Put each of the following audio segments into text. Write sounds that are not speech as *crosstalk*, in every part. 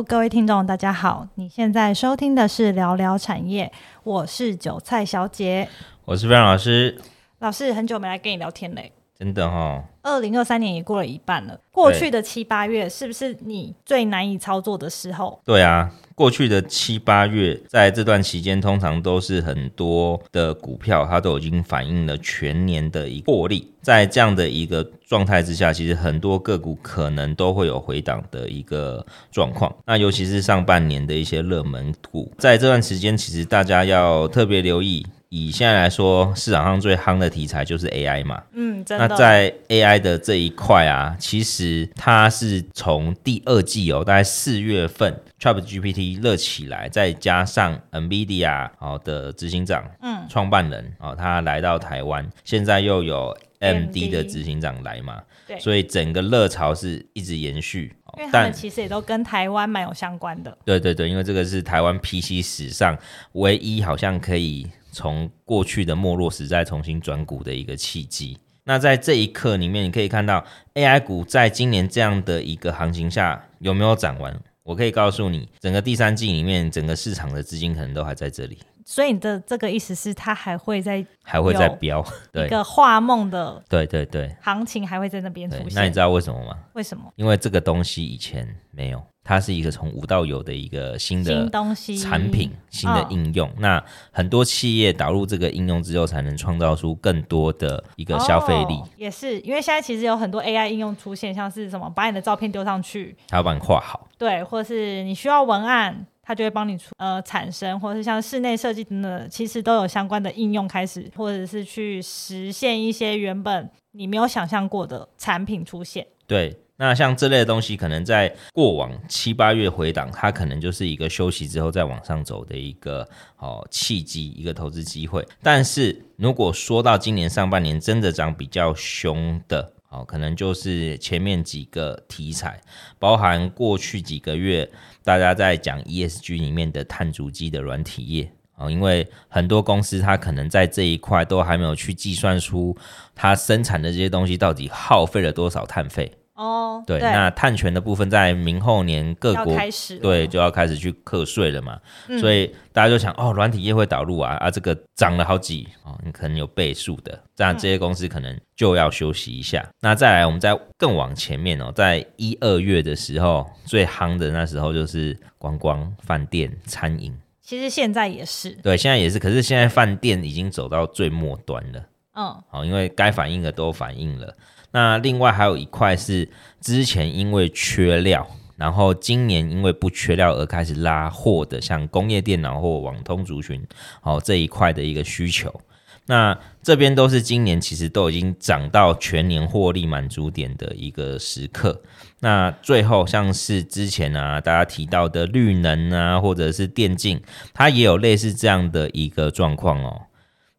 Hello，各位听众，大家好！你现在收听的是聊聊产业，我是韭菜小姐，我是 Frank 老师。老师，很久没来跟你聊天嘞，真的哈、哦。二零二三年也过了一半了，过去的七八月是不是你最难以操作的时候？对啊，过去的七八月，在这段期间，通常都是很多的股票，它都已经反映了全年的一个获利。在这样的一个状态之下，其实很多个股可能都会有回档的一个状况。那尤其是上半年的一些热门股，在这段时间，其实大家要特别留意。以现在来说，市场上最夯的题材就是 AI 嘛。嗯，真的。那在 AI 的这一块啊，其实它是从第二季哦，大概四月份 ChatGPT 热起来，再加上 NVIDIA 哦的执行长，嗯，创办人哦，他来到台湾，现在又有 AMD 的执行长来嘛，对，所以整个热潮是一直延续。因为他们其实也都跟台湾蛮有相关的。对对对，因为这个是台湾 PC 史上唯一好像可以。从过去的没落时代重新转股的一个契机。那在这一刻里面，你可以看到 AI 股在今年这样的一个行情下有没有涨完？我可以告诉你，整个第三季里面，整个市场的资金可能都还在这里。所以你的这个意思是，它还会在还会在飙，*laughs* 对，一个画梦的，对对对，行情还会在那边出现。那你知道为什么吗？为什么？因为这个东西以前没有。它是一个从无到有的一个新的东西产品，新的应用。哦、那很多企业导入这个应用之后，才能创造出更多的一个消费力。哦、也是因为现在其实有很多 AI 应用出现，像是什么把你的照片丢上去，它要帮你画好，对，或者是你需要文案，它就会帮你出呃产生，或者是像室内设计等等，其实都有相关的应用开始，或者是去实现一些原本你没有想象过的产品出现。对。那像这类的东西，可能在过往七八月回档，它可能就是一个休息之后再往上走的一个哦契机，一个投资机会。但是如果说到今年上半年真的涨比较凶的，哦，可能就是前面几个题材，包含过去几个月大家在讲 ESG 里面的碳足迹的软体业，哦，因为很多公司它可能在这一块都还没有去计算出它生产的这些东西到底耗费了多少碳费。哦，对，对，那碳权的部分在明后年各国开始对就要开始去课税了嘛，嗯、所以大家就想哦，软体业会导入啊啊，这个涨了好几哦，你可能有倍数的，这样这些公司可能就要休息一下。嗯、那再来，我们再更往前面哦，在一二月的时候最夯的那时候就是观光、饭店、餐饮，其实现在也是，对，现在也是，可是现在饭店已经走到最末端了，嗯，好，因为该反应的都反应了。那另外还有一块是之前因为缺料，然后今年因为不缺料而开始拉货的，像工业电脑或网通族群，哦这一块的一个需求。那这边都是今年其实都已经涨到全年获利满足点的一个时刻。那最后像是之前啊大家提到的绿能啊，或者是电竞，它也有类似这样的一个状况哦。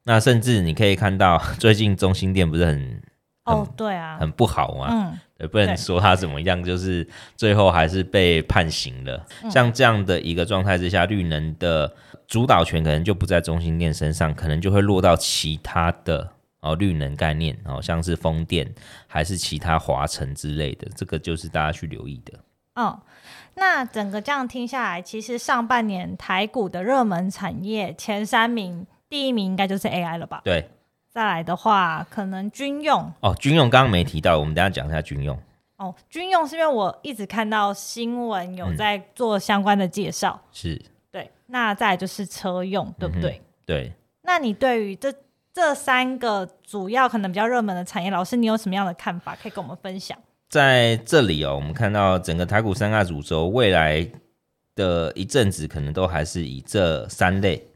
那甚至你可以看到最近中心店不是很。哦，对啊，很不好嘛，嗯，对，不能说他怎么样，就是最后还是被判刑了。嗯、像这样的一个状态之下，绿能的主导权可能就不在中兴电身上，可能就会落到其他的哦绿能概念哦，像是风电还是其他华城之类的，这个就是大家去留意的。哦，那整个这样听下来，其实上半年台股的热门产业前三名，第一名应该就是 AI 了吧？对。再来的话，可能军用哦，军用刚刚没提到，我们等一下讲一下军用。哦，军用是因为我一直看到新闻有在做相关的介绍，嗯、是对。那再来就是车用，对不对？嗯、对。那你对于这这三个主要可能比较热门的产业，老师你有什么样的看法可以跟我们分享？在这里哦，我们看到整个台股三大主轴，未来的一阵子可能都还是以这三类。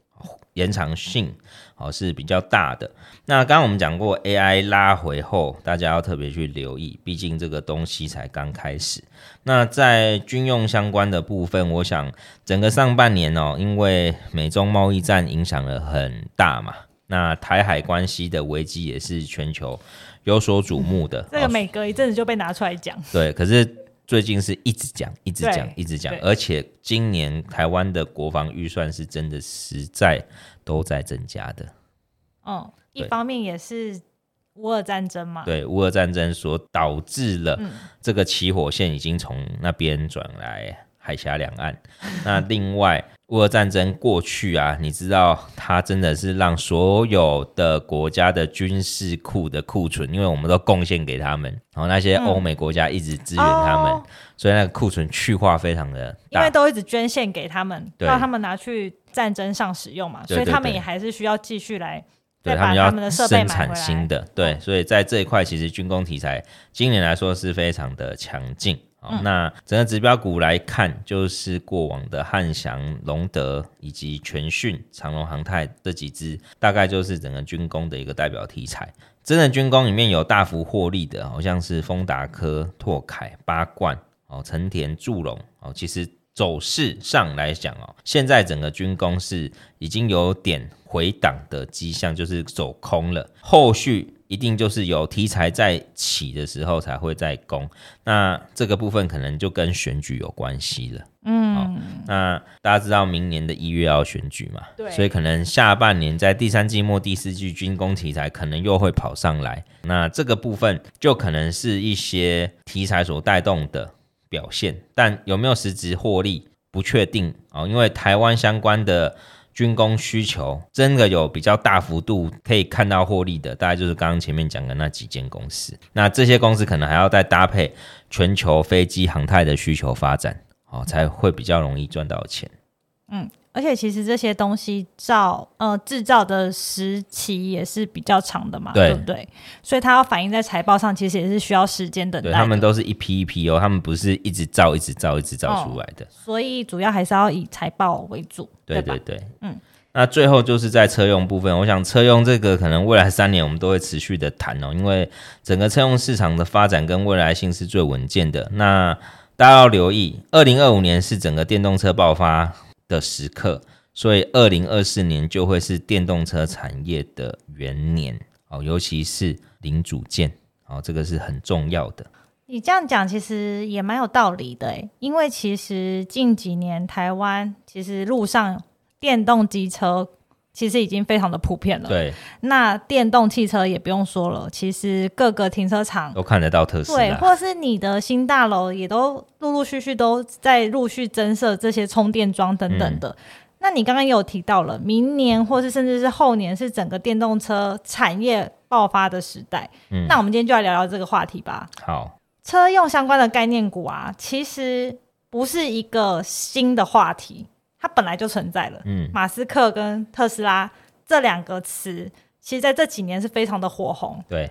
延长性哦是比较大的。那刚刚我们讲过，AI 拉回后，大家要特别去留意，毕竟这个东西才刚开始。那在军用相关的部分，我想整个上半年哦，因为美中贸易战影响了很大嘛，那台海关系的危机也是全球有所瞩目的。这个每隔一阵子就被拿出来讲。对，可是。最近是一直讲，一直讲，一直讲，而且今年台湾的国防预算是真的实在都在增加的。哦，一方面也是乌俄战争嘛，对，乌俄战争所导致了这个起火线已经从那边转来海峡两岸。那另外，乌俄战争过去啊，你知道它真的是让所有的国家的军事库的库存，因为我们都贡献给他们，然后那些欧美国家一直支援他们，嗯、所以那个库存去化非常的大，因为都一直捐献给他们，让他们拿去战争上使用嘛，所以他们也还是需要继续来。对，他们要生产新的，对，所以在这一块其实军工题材今年来说是非常的强劲。嗯、那整个指标股来看，就是过往的汉翔、龙德以及全讯、长隆航太这几支，大概就是整个军工的一个代表题材。真的军工里面有大幅获利的，好像是丰达科、拓凯、八冠、哦，成田、祝融哦，其实。走势上来讲哦，现在整个军工是已经有点回档的迹象，就是走空了。后续一定就是有题材在起的时候才会在攻。那这个部分可能就跟选举有关系了。嗯、哦，那大家知道明年的一月要选举嘛？对，所以可能下半年在第三季末、第四季军工题材可能又会跑上来。那这个部分就可能是一些题材所带动的。表现，但有没有实质获利不确定哦，因为台湾相关的军工需求真的有比较大幅度可以看到获利的，大概就是刚刚前面讲的那几间公司。那这些公司可能还要再搭配全球飞机航太的需求发展，哦，才会比较容易赚到钱。嗯。而且其实这些东西造呃制造的时期也是比较长的嘛，对，对不对？所以它要反映在财报上，其实也是需要时间等待的。他们都是一批一批哦，他们不是一直造、一直造、一直造出来的。哦，所以主要还是要以财报为主。对对对，嗯。那最后就是在车用部分，我想车用这个可能未来三年我们都会持续的谈哦，因为整个车用市场的发展跟未来性是最稳健的。那大家要留意，二零二五年是整个电动车爆发的时刻，所以二零二四年就会是电动车产业的元年哦，尤其是零组件哦，这个是很重要的。你这样讲其实也蛮有道理的，因为其实近几年台湾其实路上电动机车。其实已经非常的普遍了。对，那电动汽车也不用说了，其实各个停车场都看得到特斯拉。对，或者是你的新大楼也都陆陆续续都在陆续增设这些充电桩等等的。嗯、那你刚刚也有提到了，明年或是甚至是后年是整个电动车产业爆发的时代。嗯，那我们今天就来聊聊这个话题吧。好，车用相关的概念股啊，其实不是一个新的话题。它本来就存在了。嗯，马斯克跟特斯拉这两个词，其实在这几年是非常的火红。对，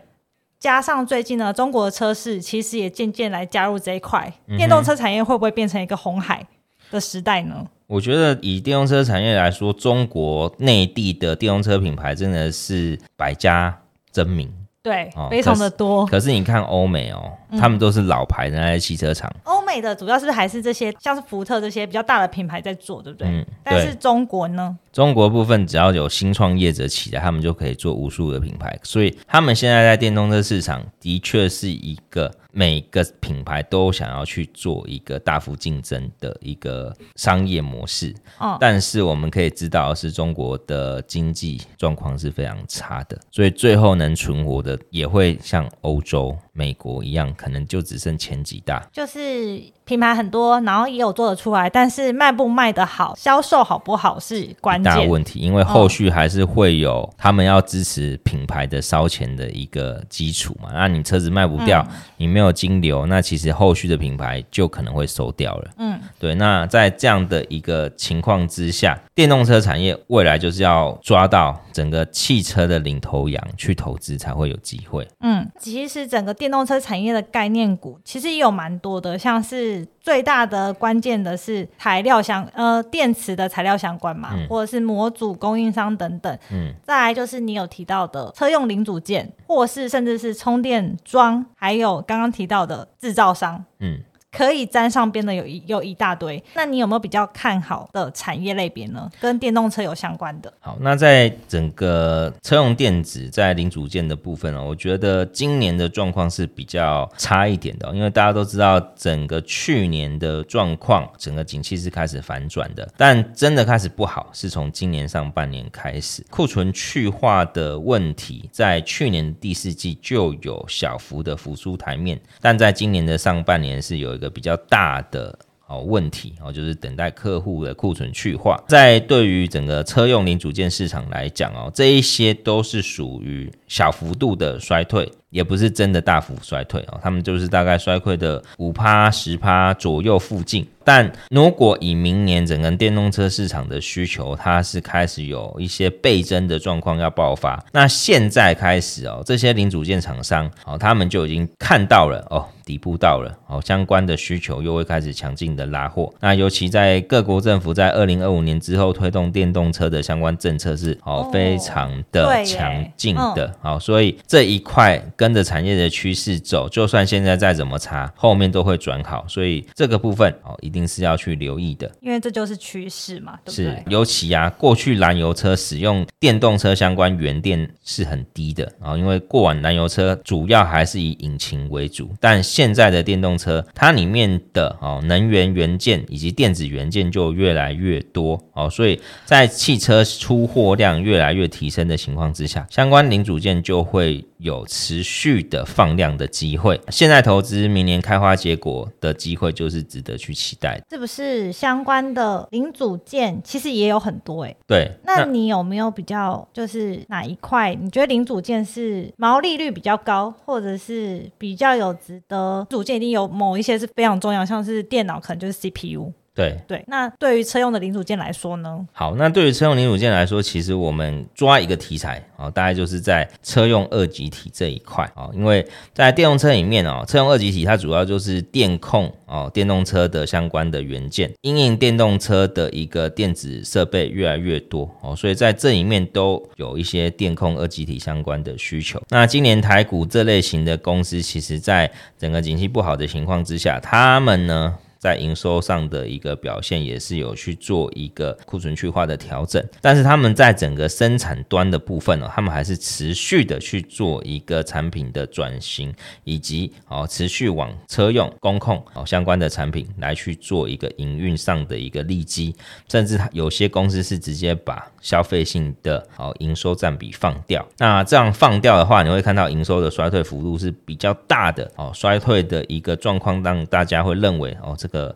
加上最近呢，中国的车市其实也渐渐来加入这一块。嗯、电动车产业会不会变成一个红海的时代呢？我觉得以电动车产业来说，中国内地的电动车品牌真的是百家争鸣。对，非常的多。可是你看欧美哦，他们都是老牌的那些汽车厂。欧美的主要是不是还是这些，像是福特这些比较大的品牌在做，对不对？嗯，但是中国呢？中国部分只要有新创业者起来，他们就可以做无数的品牌。所以他们现在在电动车市场的确是一个。每个品牌都想要去做一个大幅竞争的一个商业模式，哦，但是我们可以知道是中国的经济状况是非常差的，所以最后能存活的也会像欧洲。美国一样，可能就只剩前几大，就是品牌很多，然后也有做得出来，但是卖不卖得好，销售好不好是关键大问题。因为后续还是会有他们要支持品牌的烧钱的一个基础嘛。那你车子卖不掉，嗯、你没有金流，那其实后续的品牌就可能会收掉了。嗯，对。那在这样的一个情况之下，电动车产业未来就是要抓到整个汽车的领头羊去投资才会有机会。嗯，其实整个电电动车产业的概念股其实也有蛮多的，像是最大的关键的是材料相呃电池的材料相关嘛，嗯、或者是模组供应商等等。嗯，再来就是你有提到的车用零组件，或是甚至是充电桩，还有刚刚提到的制造商。嗯。可以沾上边的有一有一大堆，那你有没有比较看好的产业类别呢？跟电动车有相关的。好，那在整个车用电子在零组件的部分呢，我觉得今年的状况是比较差一点的，因为大家都知道整个去年的状况，整个景气是开始反转的，但真的开始不好是从今年上半年开始，库存去化的问题在去年第四季就有小幅的浮出台面，但在今年的上半年是有一个。比较大的哦问题哦，就是等待客户的库存去化。在对于整个车用零组件市场来讲哦，这一些都是属于小幅度的衰退。也不是真的大幅衰退哦，他们就是大概衰退的五趴十趴左右附近。但如果以明年整个电动车市场的需求，它是开始有一些倍增的状况要爆发，那现在开始哦，这些零组件厂商哦，他们就已经看到了哦，底部到了哦，相关的需求又会开始强劲的拉货。那尤其在各国政府在二零二五年之后推动电动车的相关政策是哦，非常的强劲的，好，所以这一块跟着产业的趋势走，就算现在再怎么差，后面都会转好，所以这个部分哦，一定是要去留意的，因为这就是趋势嘛，对不对？是，尤其啊，过去燃油车使用电动车相关原电是很低的啊，因为过往燃油车主要还是以引擎为主，但现在的电动车，它里面的哦能源元件以及电子元件就越来越多哦，所以在汽车出货量越来越提升的情况之下，相关零组件就会有持续的。放量的机会，现在投资，明年开花结果的机会就是值得去期待。是不是相关的零组件其实也有很多哎、欸？对，那你有没有比较，就是哪一块你觉得零组件是毛利率比较高，或者是比较有值得？组件一定有某一些是非常重要，像是电脑可能就是 CPU。对对，那对于车用的零组件来说呢？好，那对于车用零组件来说，其实我们抓一个题材啊、哦，大概就是在车用二极体这一块啊、哦，因为在电动车里面哦，车用二极体它主要就是电控哦，电动车的相关的元件，因应电动车的一个电子设备越来越多哦，所以在这里面都有一些电控二极体相关的需求。那今年台股这类型的公司，其实在整个景气不好的情况之下，他们呢，在营收上的一个表现也是有去做一个库存去化的调整，但是他们在整个生产端的部分呢，他们还是持续的去做一个产品的转型，以及哦持续往车用、工控哦相关的产品来去做一个营运上的一个利基，甚至有些公司是直接把消费性的哦营收占比放掉。那这样放掉的话，你会看到营收的衰退幅度是比较大的哦，衰退的一个状况让大家会认为哦这。的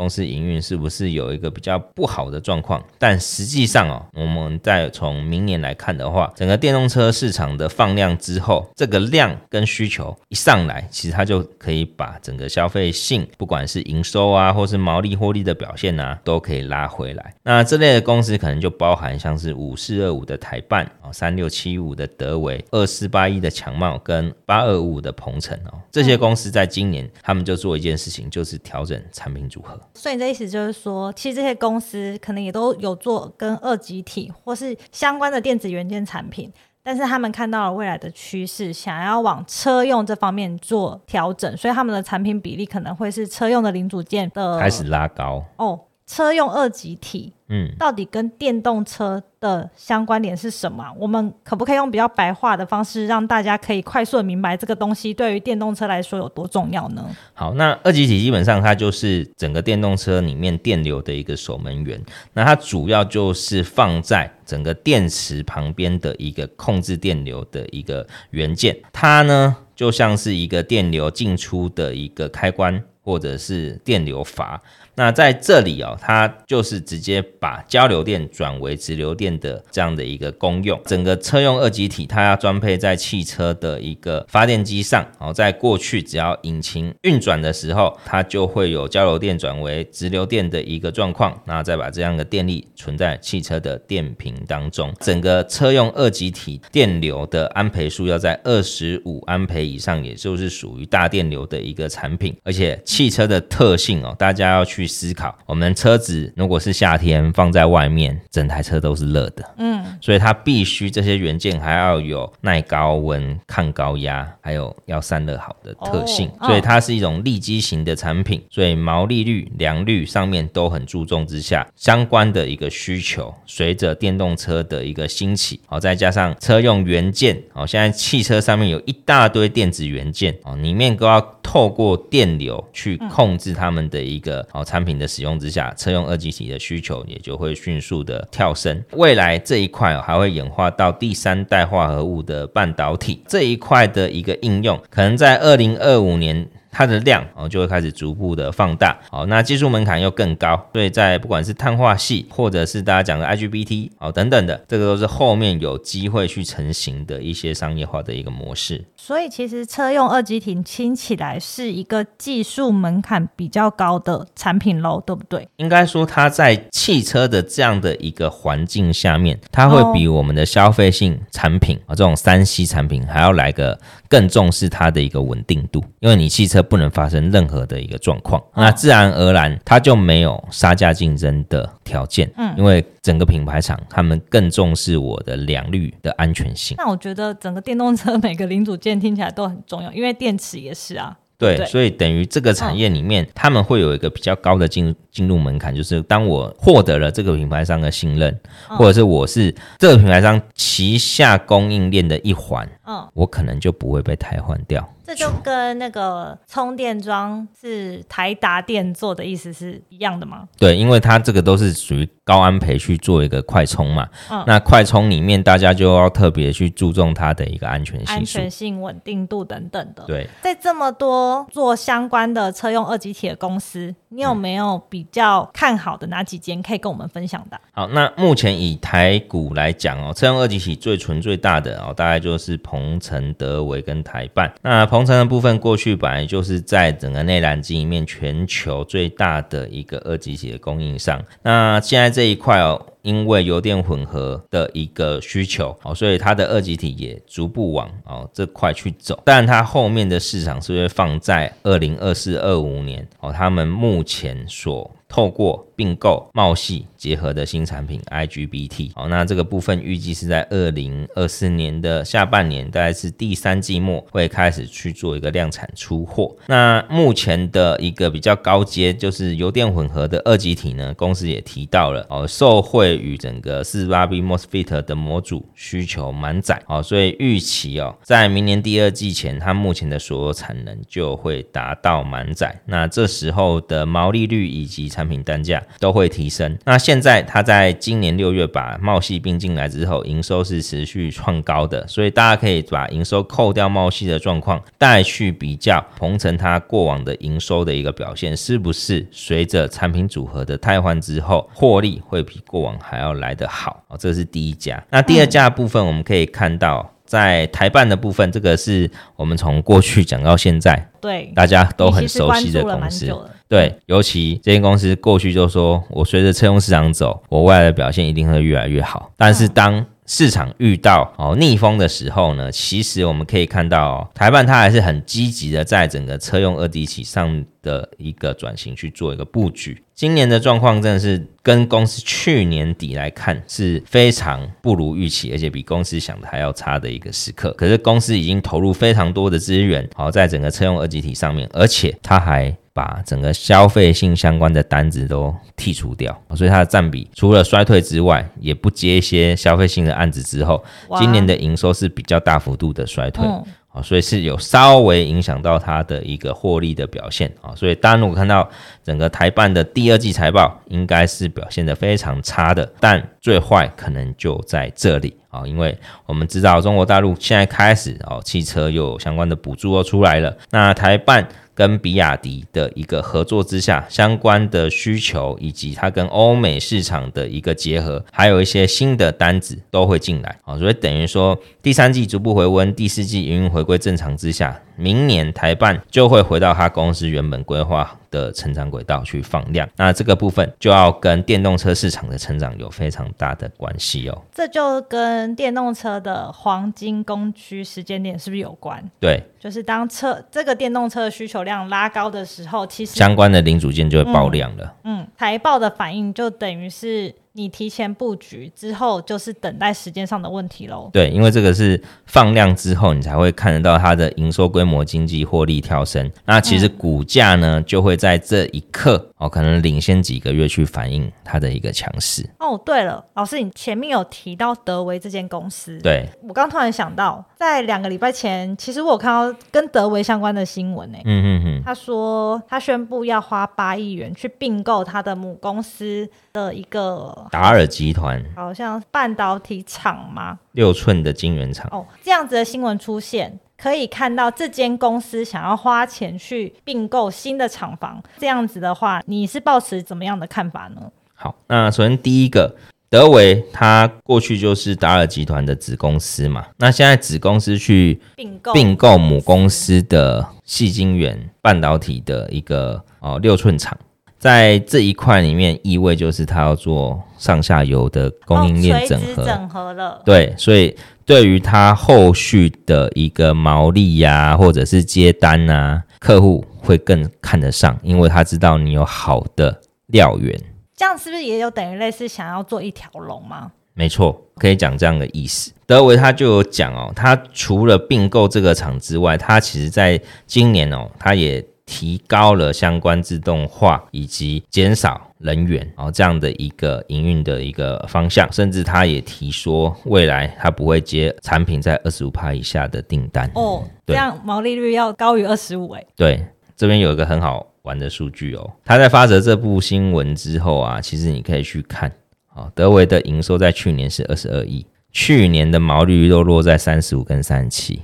公司营运是不是有一个比较不好的状况？但实际上哦，我们再从明年来看的话，整个电动车市场的放量之后，这个量跟需求一上来，其实它就可以把整个消费性，不管是营收啊，或是毛利获利的表现啊，都可以拉回来。那这类的公司可能就包含像是五四二五的台半哦，三六七五的德微，二四八一的强茂，跟八二五五的鹏程哦，这些公司在今年他们就做一件事情，就是调整产品组合。所以你的意思就是说，其实这些公司可能也都有做跟二极体或是相关的电子元件产品，但是他们看到了未来的趋势，想要往车用这方面做调整，所以他们的产品比例可能会是车用的零组件的开始拉高哦。车用二极体，嗯，到底跟电动车的相关点是什么？我们可不可以用比较白话的方式，让大家可以快速的明白这个东西对于电动车来说有多重要呢？好，那二极体基本上它就是整个电动车里面电流的一个守门员，那它主要就是放在整个电池旁边的一个控制电流的一个元件，它呢就像是一个电流进出的一个开关或者是电流阀。那在这里哦，它就是直接把交流电转为直流电的这样的一个功用。整个车用二极体，它要装配在汽车的一个发电机上哦。在过去，只要引擎运转的时候，它就会有交流电转为直流电的一个状况。那再把这样的电力存在汽车的电瓶当中。整个车用二极体电流的安培数要在二十五安培以上，也就是属于大电流的一个产品。而且汽车的特性哦，大家要去。思考，我们车子如果是夏天放在外面，整台车都是热的，嗯，所以它必须这些元件还要有耐高温、抗高压，还有要散热好的特性，哦、所以它是一种利基型的产品，所以毛利率、良率上面都很注重之下，相关的一个需求，随着电动车的一个兴起，哦，再加上车用元件，哦，现在汽车上面有一大堆电子元件，哦，里面都要透过电流去控制他们的一个哦产。品的使用之下，车用二极体的需求也就会迅速的跳升。未来这一块还会演化到第三代化合物的半导体这一块的一个应用，可能在二零二五年它的量哦就会开始逐步的放大。好，那技术门槛又更高，所以在不管是碳化系，或者是大家讲的 IGBT 哦等等的，这个都是后面有机会去成型的一些商业化的一个模式。所以其实车用二极体听起来是一个技术门槛比较高的产品喽，对不对？应该说它在汽车的这样的一个环境下面，它会比我们的消费性产品啊、哦、这种三 C 产品还要来个更重视它的一个稳定度，因为你汽车不能发生任何的一个状况，哦、那自然而然它就没有杀价竞争的条件。嗯，因为整个品牌厂他们更重视我的良率的安全性。那我觉得整个电动车每个零组件听起来都很重要，因为电池也是啊。对，对，所以等于这个产业里面，他们会有一个比较高的进进入门槛，就是当我获得了这个品牌商的信任，或者是我是这个品牌商旗下供应链的一环，嗯，我可能就不会被汰换掉。这就跟那个充电桩是台达电做的意思是一样的吗？对，因为它这个都是属于高安培去做一个快充嘛。嗯，那快充里面大家就要特别去注重它的一个安全性、安全性、稳定度等等的。对，在这么多做相关的车用二级体的公司，你有没有比较看好的哪几间可以跟我们分享的？好，那目前以台股来讲哦，车用二级体最纯最大的哦，大概就是鹏程、德维跟台办。那鹏程的部分，过去本来就是在整个内燃机里面全球最大的一个二级体的供应商。那现在这一块哦。因为油电混合的一个需求，哦，所以它的二级体也逐步往哦这块去走。但它后面的市场是会放在二零二四、二五年哦，他们目前所透过并购茂系结合的新产品 IGBT，好，那这个部分预计是在二零二四年的下半年，大概是第三季末会开始去做一个量产出货。那目前的一个比较高阶就是油电混合的二极体呢，公司也提到了哦，受惠于整个四十八 B MOSFET 的模组需求满载，哦，所以预期哦，在明年第二季前，它目前的所有产能就会达到满载。那这时候的毛利率以及产产品单价都会提升。那现在它在今年六月把茂系并进来之后，营收是持续创高的，所以大家可以把营收扣掉茂系的状况，带去比较鹏程它过往的营收的一个表现，是不是随着产品组合的汰换之后，获利会比过往还要来得好？哦，这是第一家。那第二家的部分，我们可以看到。在台办的部分，这个是我们从过去讲到现在，对大家都很熟悉的公司。对，尤其这间公司过去就说，我随着车用市场走，我未来的表现一定会越来越好。但是当市场遇到哦逆风的时候呢，其实我们可以看到哦，台办它还是很积极的在整个车用二极体上的一个转型去做一个布局。今年的状况真的是跟公司去年底来看是非常不如预期，而且比公司想的还要差的一个时刻。可是公司已经投入非常多的资源，好在整个车用二极体上面，而且它还。把整个消费性相关的单子都剔除掉，所以它的占比除了衰退之外，也不接一些消费性的案子之后，今年的营收是比较大幅度的衰退，啊，所以是有稍微影响到它的一个获利的表现啊，所以大家如果看到整个台办的第二季财报，应该是表现的非常差的，但最坏可能就在这里啊，因为我们知道中国大陆现在开始哦，汽车又有相关的补助又出来了，那台办。跟比亚迪的一个合作之下，相关的需求以及它跟欧美市场的一个结合，还有一些新的单子都会进来。啊，所以等于说第三季逐步回温，第四季营运回归正常之下，明年台办就会回到他公司原本规划的成长轨道去放量，那这个部分就要跟电动车市场的成长有非常大的关系哦。这就跟电动车的黄金供需时间点是不是有关？对，就是当车这个电动车的需求量拉高的时候，其实相关的零组件就会爆量了。嗯，财报的反应就等于是。你提前布局之后，就是等待时间上的问题喽。对，因为这个是放量之后，你才会看得到它的营收规模、经济获利跳升。那其实股价呢，就会在这一刻哦，可能领先几个月去反映它的一个强势。哦，对了，老师，你前面有提到德维这间公司，对，我刚突然想到，在两个礼拜前，其实我有看到跟德维相关的新闻呢。嗯嗯嗯，他说他宣布要花八亿元去并购他的母公司的一个。达尔集团好像半导体厂吗？六寸的晶圆厂。哦，这样子的新闻出现，可以看到这间公司想要花钱去并购新的厂房，这样子的话，你是抱持怎么样的看法呢？好，那首先第一个，德维他过去就是达尔集团的子公司嘛，那现在子公司去并购并购母公司的细晶圆半导体的一个哦六寸厂。在这一块里面，意味就是它要做上下游的供应链整合，哦、整合了。对，所以对于它后续的一个毛利呀、啊，或者是接单啊，客户会更看得上，因为他知道你有好的料源。这样是不是也有等于类似想要做一条龙吗？没错，可以讲这样的意思。德维他就有讲哦，他除了并购这个厂之外，他其实在今年哦，他也。提高了相关自动化以及减少人员，然后这样的一个营运的一个方向，甚至他也提说，未来他不会接产品在二十五趴以下的订单哦，这样毛利率要高于二十五哎。对，这边有一个很好玩的数据哦，他在发生这部新闻之后啊，其实你可以去看，啊，德维的营收在去年是二十二亿，去年的毛利率都落在三十五跟三十七，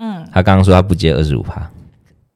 嗯，他刚刚说他不接二十五趴。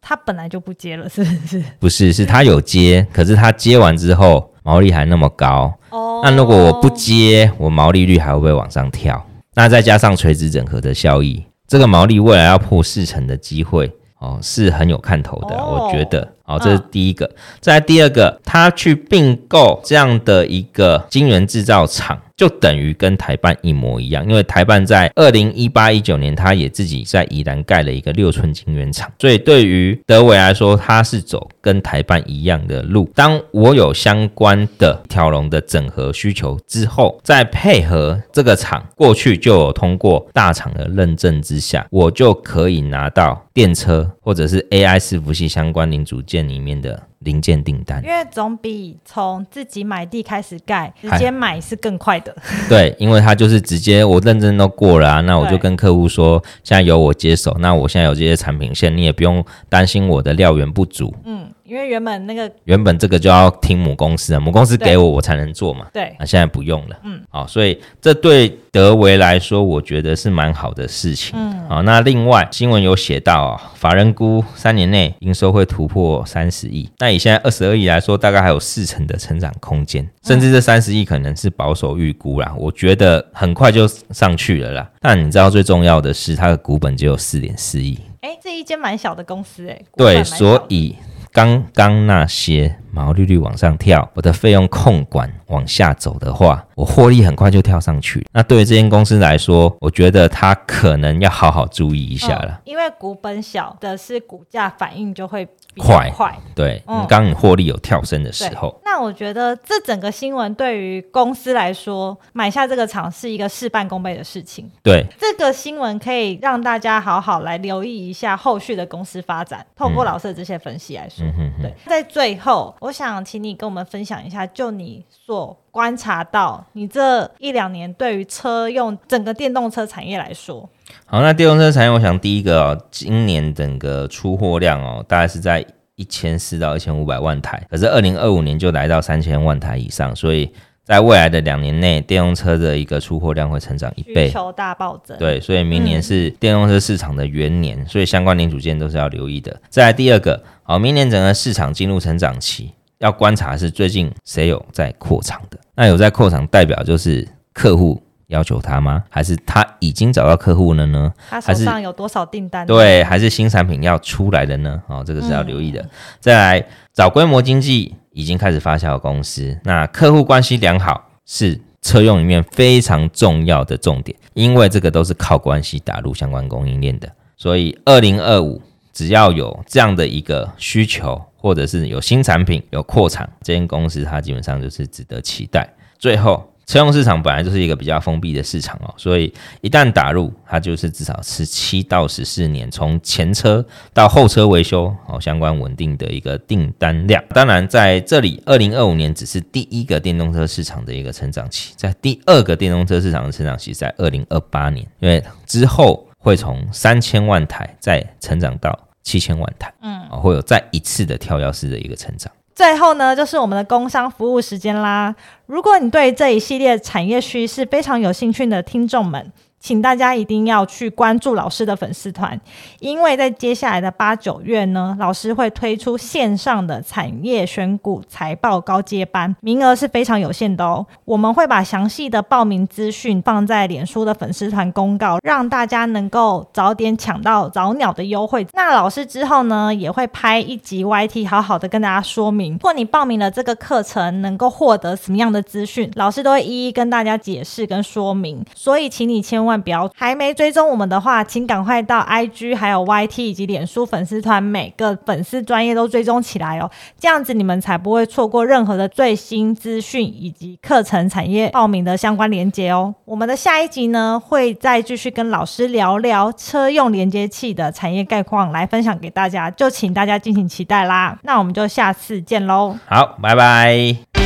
他本来就不接了，是不是？不是，是他有接，可是他接完之后毛利还那么高。哦，那如果我不接，我毛利率还会不会往上跳？那再加上垂直整合的效益，这个毛利未来要破四成的机会哦，是很有看头的，哦、我觉得。好，这是第一个。嗯、再来第二个，他去并购这样的一个晶圆制造厂。就等于跟台办一模一样，因为台办在二零一八一九年，他也自己在宜兰盖了一个六寸晶圆厂，所以对于德伟来说，他是走跟台办一样的路。当我有相关的条龙的整合需求之后，再配合这个厂过去就有通过大厂的认证之下，我就可以拿到电车或者是 AI 伺服器相关零组件里面的。零件订单，因为总比从自己买地开始盖，直接买是更快的。*laughs* *laughs* 对，因为他就是直接我认证都过了啊，那我就跟客户说，现在由我接手，那我现在有这些产品线，你也不用担心我的料源不足。嗯。因为原本那个原本这个就要听母公司的，母公司给我我才能做嘛。对，那现在不用了。嗯，好，所以这对德维来说，我觉得是蛮好的事情。嗯，好，那另外新闻有写到啊，法人估三年内营收会突破三十亿，那以现在二十二亿来说，大概还有四成的成长空间，甚至这三十亿可能是保守预估啦。我觉得很快就上去了啦。但你知道最重要的是，它的股本只有四点四亿。哎，这一间蛮小的公司哎。对，所以。刚刚那些毛利率往上跳，我的费用控管往下走的话，我获利很快就跳上去。那对于这间公司来说，我觉得它可能要好好注意一下了。因为股本小的是股价反应就会快。快，对，嗯，刚你获利有跳升的时候。那我觉得这整个新闻对于公司来说，买下这个厂是一个事半功倍的事情。对，这个新闻可以让大家好好来留意一下后续的公司发展。透过老师的这些分析来说。嗯嗯，对，在最后，我想请你跟我们分享一下，就你所观察到，你这一两年对于车用整个电动车产业来说，好，那电动车产业，我想第一个哦，今年整个出货量哦，大概是在一千四到一千五百万台，可是二零二五年就来到三千万台以上，所以。在未来的两年内，电动车的一个出货量会成长一倍，需求大暴增。对，所以明年是电动车市场的元年，嗯、所以相关零组件都是要留意的。再来第二个，好，明年整个市场进入成长期，要观察是最近谁有在扩厂的。那有在扩厂，代表就是客户要求他吗？还是他已经找到客户了呢？他手上有多少订单？对，还是新产品要出来的呢？哦，这个是要留意的。嗯、再来找规模经济。已经开始发酵的公司，那客户关系良好是车用里面非常重要的重点，因为这个都是靠关系打入相关供应链的。所以，二零二五只要有这样的一个需求，或者是有新产品、有扩产，这间公司它基本上就是值得期待。最后。车用市场本来就是一个比较封闭的市场哦，所以一旦打入，它就是至少是七到十四年，从前车到后车维修哦，相关稳定的一个订单量。当然，在这里，二零二五年只是第一个电动车市场的一个成长期，在第二个电动车市场的成长期在二零二八年，因为之后会从三千万台再成长到七千万台，嗯，会有再一次的跳跃式的一个成长。最后呢，就是我们的工商服务时间啦。如果你对这一系列产业趋势非常有兴趣的听众们，请大家一定要去关注老师的粉丝团，因为在接下来的八九月呢，老师会推出线上的产业选股财报高阶班，名额是非常有限的哦。我们会把详细的报名资讯放在脸书的粉丝团公告，让大家能够早点抢到早鸟的优惠。那老师之后呢，也会拍一集 YT，好好的跟大家说明，如果你报名了这个课程，能够获得什么样的资讯，老师都会一一跟大家解释跟说明。所以，请你千万。不要还没追踪我们的话，请赶快到 IG、还有 YT 以及脸书粉丝团，每个粉丝专业都追踪起来哦。这样子你们才不会错过任何的最新资讯以及课程产业报名的相关连接哦。我们的下一集呢，会再继续跟老师聊聊车用连接器的产业概况，来分享给大家，就请大家敬请期待啦。那我们就下次见喽。好，拜拜。